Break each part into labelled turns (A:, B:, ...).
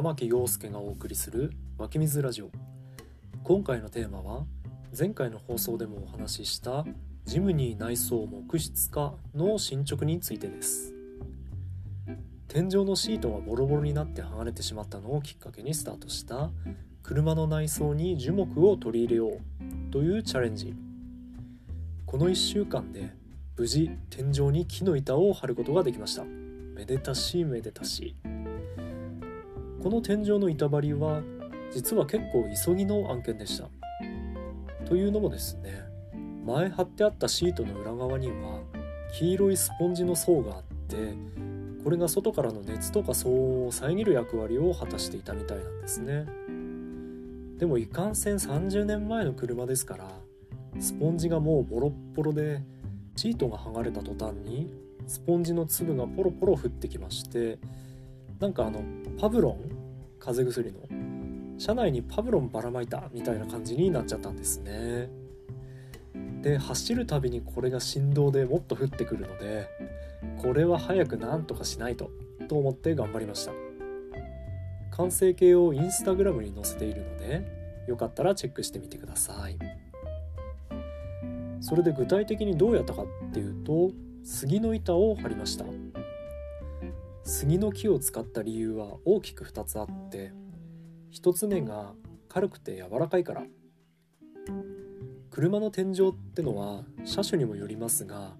A: 玉木陽介がお送りする湧き水ラジオ。今回のテーマは前回の放送でもお話ししたジムニー内装木質化の進捗についてです。天井のシートがボロボロになって剥がれてしまったのをきっかけにスタートした車の内装に樹木を取り入れようというチャレンジ。この1週間で無事天井に木の板を張ることができました。めでたしめでたし。この天井の板張りは実は結構急ぎの案件でした。というのもですね前貼ってあったシートの裏側には黄色いスポンジの層があってこれが外からの熱とか騒音を遮る役割を果たしていたみたいなんですね。でもいかんせん30年前の車ですからスポンジがもうボロッボロでシートが剥がれた途端にスポンジの粒がポロポロ降ってきましてなんかあのパブロン？風邪薬の？車内にパブロンばらまいたみたいな感じになっちゃったんですね。で走るたびにこれが振動でもっと降ってくるのでこれは早くなんとかしないとと思って頑張りました。完成形をインスタグラムに載せているのでよかったらチェックしてみてください。それで具体的にどうやったかっていうと杉の板を張りました。杉の木を使った理由は大きく2つあって1つ目が軽くて柔らかいから。車の天井ってのは車種にもよりますが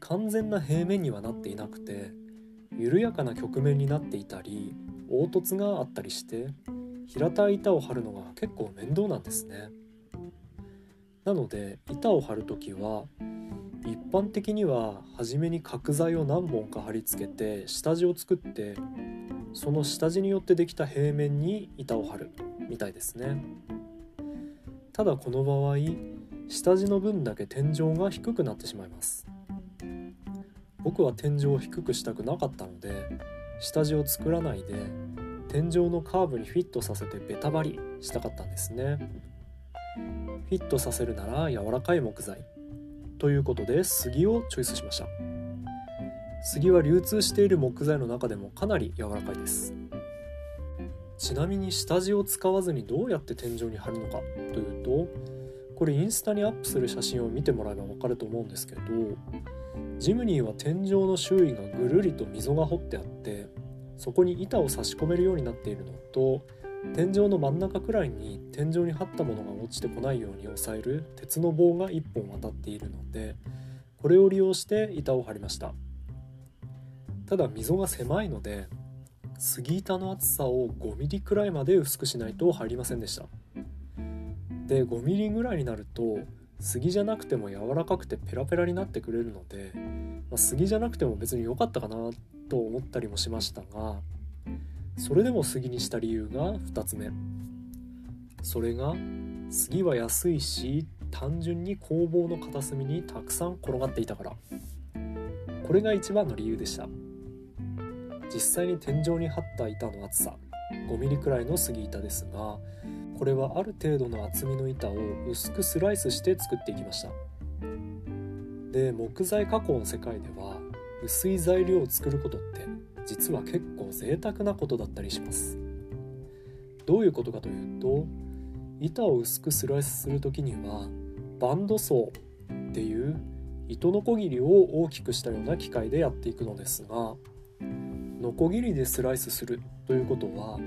A: 完全な平面にはなっていなくて緩やかな曲面になっていたり凹凸があったりして平たい板を張るのが結構面倒なんですね。なので板を張る時は一般的には初めに角材を何本か貼り付けて下地を作ってその下地によってできた平面に板を張るみたいですね。ただこの場合下地の分だけ天井が低くなってしまいます。僕は天井を低くしたくなかったので下地を作らないで天井のカーブにフィットさせてベタ張りしたかったんですね。フィットさせるなら柔らかい木材。ということで杉をチョイスしました。杉は流通している木材の中でもかなり柔らかいです。ちなみに下地を使わずにどうやって天井に貼るのかというとこれインスタにアップする写真を見てもらえば分かると思うんですけどジムニーは天井の周囲がぐるりと溝が掘ってあってそこに板を差し込めるようになっているのと天井の真ん中くらいに天井に張ったものが落ちてこないように押さえる鉄の棒が1本当たっているのでこれを利用して板を張りました。ただ溝が狭いので杉板の厚さを 5mm くらいまで薄くしないと入りませんでした。で 5mm ぐらいになると杉じゃなくても柔らかくてペラペラになってくれるので、まあ、杉じゃなくても別に良かったかなと思ったりもしましたがそれでも杉にした理由が2つ目。それが杉は安いし単純に工房の片隅にたくさん転がっていたから。これが一番の理由でした。実際に天井に張った板の厚さ 5mm くらいの杉板ですがこれはある程度の厚みの板を薄くスライスして作っていきました。で木材加工の世界では薄い材料を作ることって実は結構贅沢なことだったりします。どういうことかというと板を薄くスライスする時にはバンドソーっていう糸のこぎりを大きくしたような機械でやっていくのですがノコギリでスライスするということは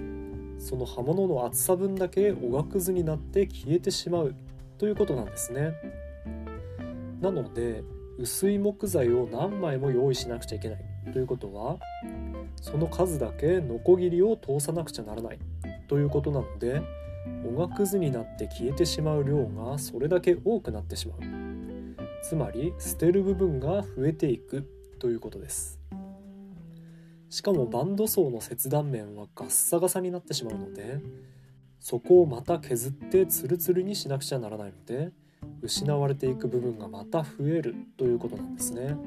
A: その刃物の厚さ分だけおがくずになって消えてしまうということなんですね。なので薄い木材を何枚も用意しなくちゃいけないということはその数だけノコギリを通さなくちゃならない。ということなのでおがくずになって消えてしまう量がそれだけ多くなってしまう。つまり捨てる部分が増えていく。ということです。しかもバンド層の切断面はガッサガサになってしまうのでそこをまた削ってツルツルにしなくちゃならないので失われていく部分がまた増える。ということなんですね。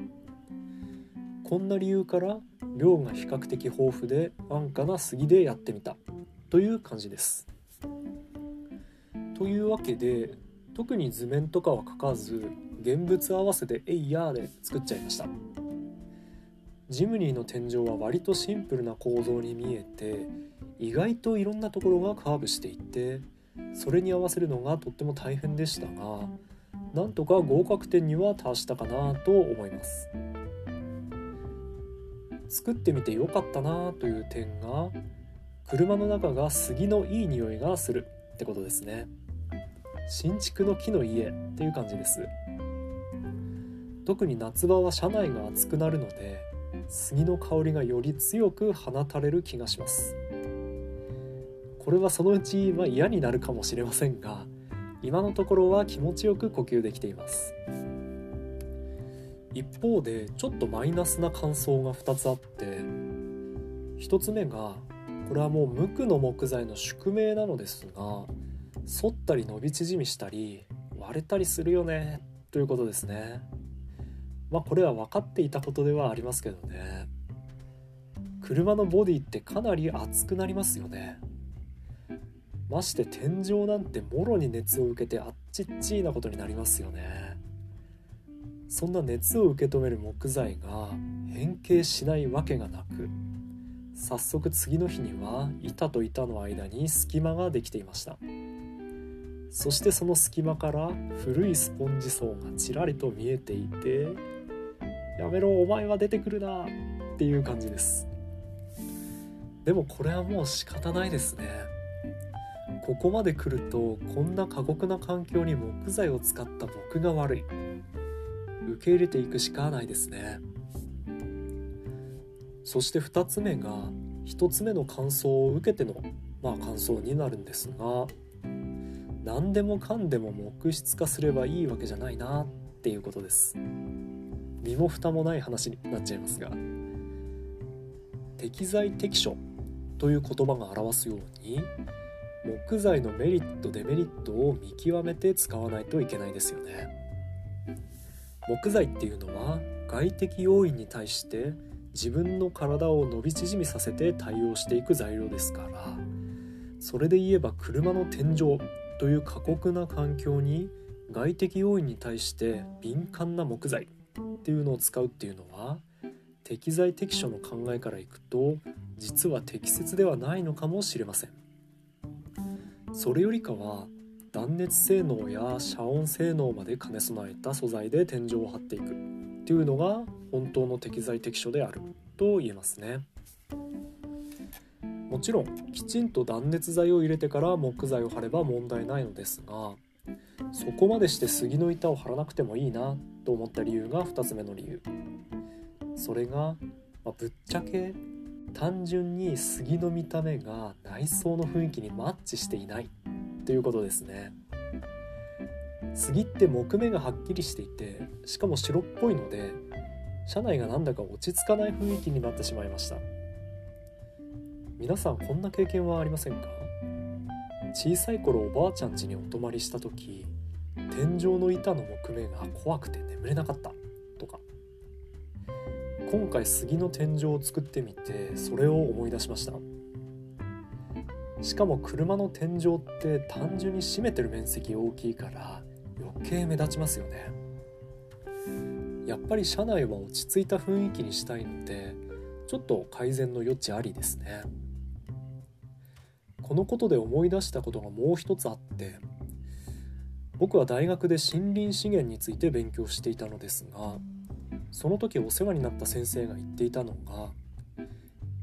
A: こんな理由から量が比較的豊富で安価な杉でやってみた。という感じです。というわけで特に図面とかは描かず現物合わせで「えいやー」で作っちゃいました。ジムニーの天井は割とシンプルな構造に見えて意外といろんなところがカーブしていってそれに合わせるのがとっても大変でしたがなんとか合格点には達したかなと思います。作ってみてよかったなという点が車の中が杉のいい匂いがするってことですね。新築の木の家っていう感じです。特に夏場は車内が暑くなるので杉の香りがより強く放たれる気がします。これはそのうちま嫌になるかもしれませんが今のところは気持ちよく呼吸できています。一方でちょっとマイナスな感想が2つあって1つ目がこれはもう無垢の木材の宿命なのですが反ったり伸び縮みしたり割れたりするよねということですね。まあこれは分かっていたことではありますけどね。車のボディってかなり熱くなりますよね。まして天井なんてもろに熱を受けてあっちっちいなことになりますよね。そんな熱を受け止める木材が変形しないわけがなく早速次の日には板と板の間に隙間ができていました。そしてその隙間から古いスポンジ層がちらりと見えていて「やめろお前は出てくるな」っていう感じです。でもこれはもう仕方ないですね。ここまで来るとこんな過酷な環境に木材を使った僕が悪い。受け入れていくしかないですね。そして2つ目が1つ目の感想を受けてのまあ感想になるんですが何でもかんでも木質化すればいいわけじゃないなっていうことです。身も蓋もない話になっちゃいますが適材適所という言葉が表すように木材のメリットデメリットを見極めて使わないといけないですよね。木材っていうのは外的要因に対して自分の体を伸び縮みさせて対応していく材料ですからそれで言えば車の天井という過酷な環境に外的要因に対して敏感な木材っていうのを使うっていうのは適材適所の考えからいくと実は適切ではないのかもしれません。それよりかは断熱性能や遮音性能まで兼ね備えた素材で天井を張っていく。っていうのが本当の適材適所である。と言えますね。もちろんきちんと断熱材を入れてから木材を貼れば問題ないのですがそこまでして杉の板を張らなくてもいいなと思った理由が2つ目の理由。それが、まあ、ぶっちゃけ単純に杉の見た目が内装の雰囲気にマッチしていない。ということですね。杉って木目がはっきりしていてしかも白っぽいので車内がなんだか落ち着かない雰囲気になってしまいました。皆さんこんな経験はありませんか？小さい頃おばあちゃん家にお泊まりした時天井の板の木目が怖くて眠れなかった。とか。今回杉の天井を作ってみてそれを思い出しました。しかも車の天井って単純に占めてる面積大きいから余計目立ちますよね。やっぱり車内は落ち着いた雰囲気にしたいのでちょっと改善の余地ありですね。このことで思い出したことがもう一つあって僕は大学で森林資源について勉強していたのですがその時お世話になった先生が言っていたのが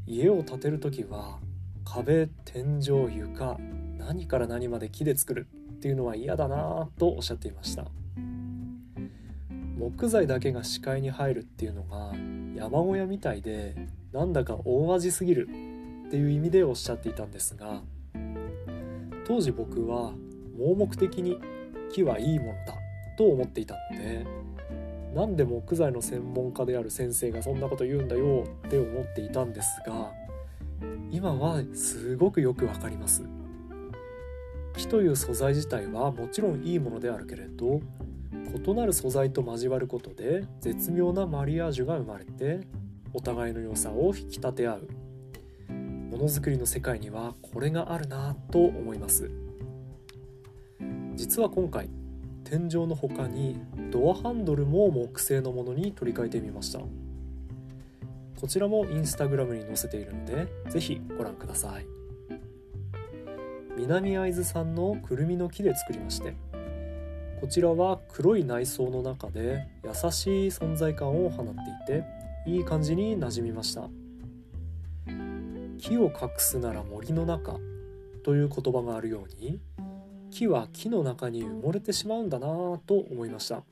A: 家を建てる時は壁天井床何から何まで木で作るっていうのは嫌だなとおっしゃっていました。木材だけが視界に入るっていうのが山小屋みたいでなんだか大味すぎるっていう意味でおっしゃっていたんですが当時僕は盲目的に木はいいものだと思っていたので何で木材の専門家である先生がそんなこと言うんだよって思っていたんですが今はすごくよくわかります。木という素材自体はもちろんいいものであるけれど異なる素材と交わることで絶妙なマリアージュが生まれてお互いの良さを引き立て合う。ものづくりの世界にはこれがあるなと思います。実は今回天井の他にドアハンドルも木製のものに取り替えてみました。こちらもインスタグラムに載せているので是非ご覧ください。南会津産のくるみの木で作りましてこちらは黒い内装の中で優しい存在感を放っていていい感じに馴染みました。木を隠すなら森の中という言葉があるように木は木の中に埋もれてしまうんだなぁと思いました。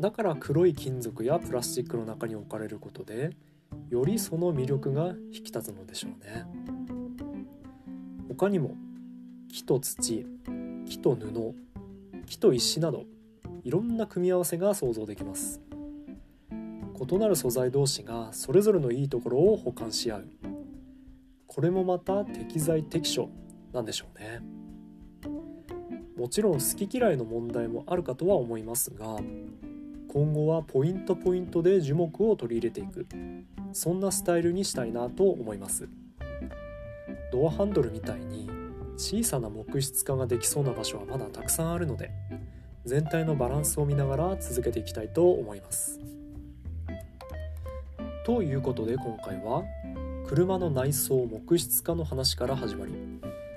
A: だから黒い金属やプラスチックの中に置かれることでよりその魅力が引き立つのでしょうね。他にも木と土木と布木と石などいろんな組み合わせが想像できます。異なる素材同士がそれぞれのいいところを補完し合う。これもまた適材適所なんでしょうね。もちろん好き嫌いの問題もあるかとは思いますが今後はポイントポイントで樹木を取り入れていく。そんなスタイルにしたいなと思います。ドアハンドルみたいに小さな木質化ができそうな場所はまだたくさんあるので全体のバランスを見ながら続けていきたいと思います。ということで今回は車の内装木質化の話から始まり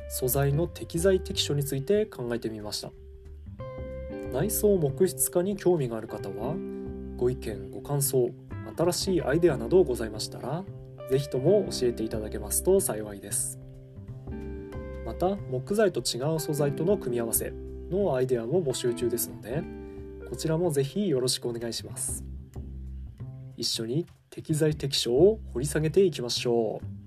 A: 素材の適材適所について考えてみました。内装木質化に興味がある方はご意見ご感想新しいアイデアなどございましたら是非とも教えていただけますと幸いです。また木材と違う素材との組み合わせのアイデアも募集中ですのでこちらも是非よろしくお願いします。一緒に適材適所を掘り下げていきましょう。